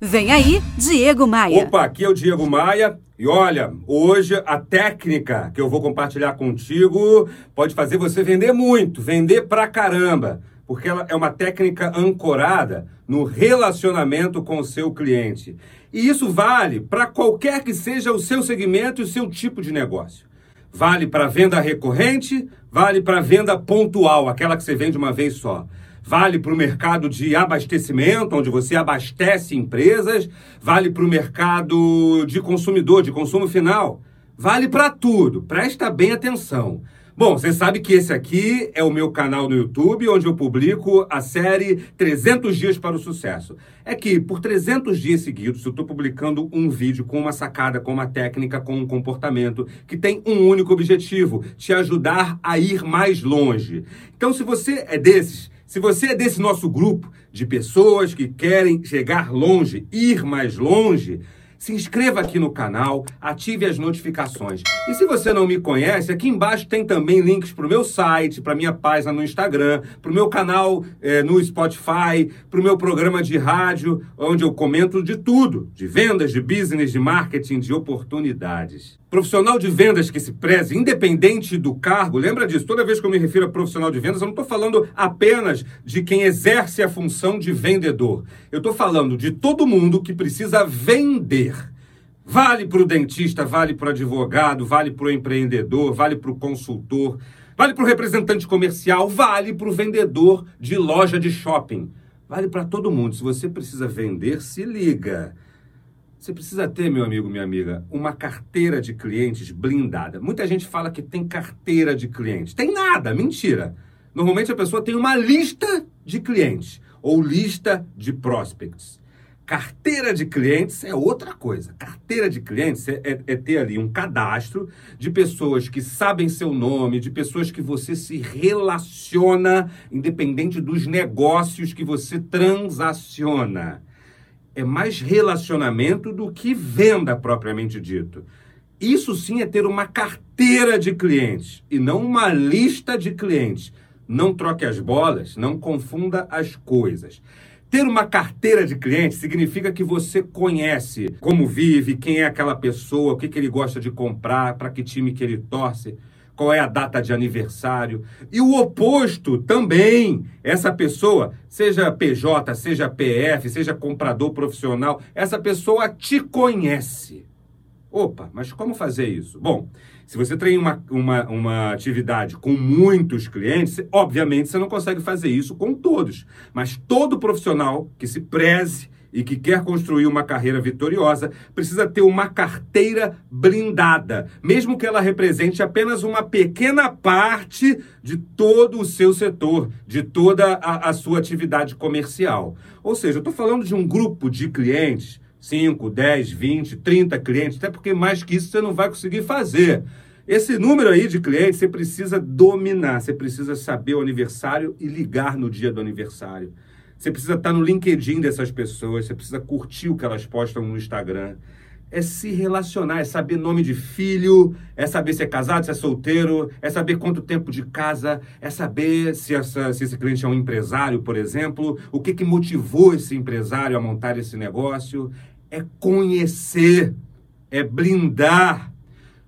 Vem aí, Diego Maia. Opa, aqui é o Diego Maia. E olha, hoje a técnica que eu vou compartilhar contigo pode fazer você vender muito, vender pra caramba, porque ela é uma técnica ancorada no relacionamento com o seu cliente. E isso vale para qualquer que seja o seu segmento e o seu tipo de negócio. Vale para venda recorrente, vale para venda pontual, aquela que você vende uma vez só. Vale para o mercado de abastecimento, onde você abastece empresas, vale para o mercado de consumidor, de consumo final. Vale para tudo. Presta bem atenção. Bom, você sabe que esse aqui é o meu canal no YouTube, onde eu publico a série 300 Dias para o Sucesso. É que por 300 dias seguidos eu estou publicando um vídeo com uma sacada, com uma técnica, com um comportamento que tem um único objetivo: te ajudar a ir mais longe. Então, se você é desses, se você é desse nosso grupo de pessoas que querem chegar longe, ir mais longe, se inscreva aqui no canal, ative as notificações. E se você não me conhece, aqui embaixo tem também links para o meu site, para minha página no Instagram, para o meu canal é, no Spotify, para o meu programa de rádio, onde eu comento de tudo, de vendas, de business, de marketing, de oportunidades. Profissional de vendas que se preze, independente do cargo, lembra disso, toda vez que eu me refiro a profissional de vendas, eu não estou falando apenas de quem exerce a função de vendedor. Eu estou falando de todo mundo que precisa vender. Vale para o dentista, vale para o advogado, vale para o empreendedor, vale para o consultor, vale para o representante comercial, vale para o vendedor de loja de shopping. Vale para todo mundo. Se você precisa vender, se liga. Você precisa ter, meu amigo, minha amiga, uma carteira de clientes blindada. Muita gente fala que tem carteira de clientes. Tem nada, mentira. Normalmente a pessoa tem uma lista de clientes ou lista de prospects. Carteira de clientes é outra coisa. Carteira de clientes é, é, é, ter ali um cadastro de pessoas que sabem seu nome, de pessoas que você se relaciona, independente dos negócios que você transaciona é mais relacionamento do que venda propriamente dito. Isso sim é ter uma carteira de clientes e não uma lista de clientes. Não troque as bolas, não confunda as coisas. Ter uma carteira de clientes significa que você conhece como vive, quem é aquela pessoa, o que, que ele gosta de comprar, para que time que ele torce qual é a data de aniversário. E o oposto também. Essa pessoa, seja PJ, seja PF, seja comprador profissional, essa pessoa te conhece. Opa, mas como fazer isso? Bom, se você tem uma, uma, uma atividade com muitos clientes, obviamente você não consegue fazer isso com todos. Mas todo profissional que se preze e que quer construir uma carreira vitoriosa precisa ter uma carteira blindada, mesmo que ela represente apenas uma pequena parte de todo o seu setor, de toda a, a sua atividade comercial. Ou seja, eu estou falando de um grupo de clientes, 5, 10, 20, 30 clientes, até porque mais que isso você não vai conseguir fazer. Esse número aí de clientes você precisa dominar, você precisa saber o aniversário e ligar no dia do aniversário. Você precisa estar no LinkedIn dessas pessoas, você precisa curtir o que elas postam no Instagram. É se relacionar, é saber nome de filho, é saber se é casado, se é solteiro, é saber quanto tempo de casa, é saber se, essa, se esse cliente é um empresário, por exemplo, o que, que motivou esse empresário a montar esse negócio. É conhecer, é blindar.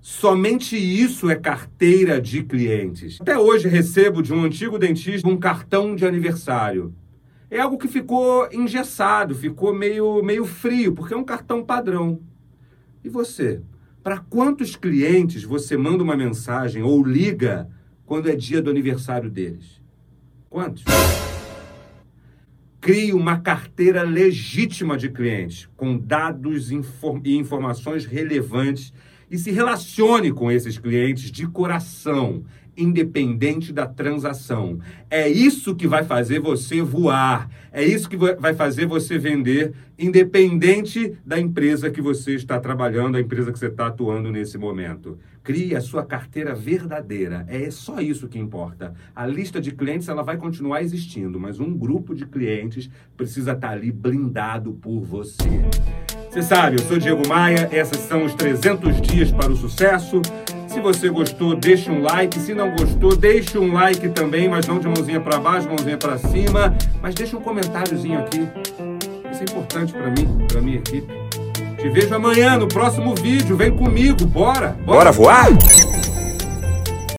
Somente isso é carteira de clientes. Até hoje recebo de um antigo dentista um cartão de aniversário é algo que ficou engessado, ficou meio, meio frio, porque é um cartão padrão. E você? Para quantos clientes você manda uma mensagem ou liga quando é dia do aniversário deles? Quantos? Crie uma carteira legítima de clientes, com dados e informações relevantes e se relacione com esses clientes de coração independente da transação. É isso que vai fazer você voar. É isso que vai fazer você vender, independente da empresa que você está trabalhando, a empresa que você está atuando nesse momento. Crie a sua carteira verdadeira. É só isso que importa. A lista de clientes ela vai continuar existindo, mas um grupo de clientes precisa estar ali blindado por você. Você sabe, eu sou Diego Maia, esses são os 300 dias para o sucesso. Se você gostou, deixe um like. Se não gostou, deixe um like também, mas não de mãozinha para baixo, mãozinha para cima. Mas deixe um comentáriozinho aqui. Isso é importante para mim, para minha equipe. Te vejo amanhã no próximo vídeo. Vem comigo, bora. Bora voar?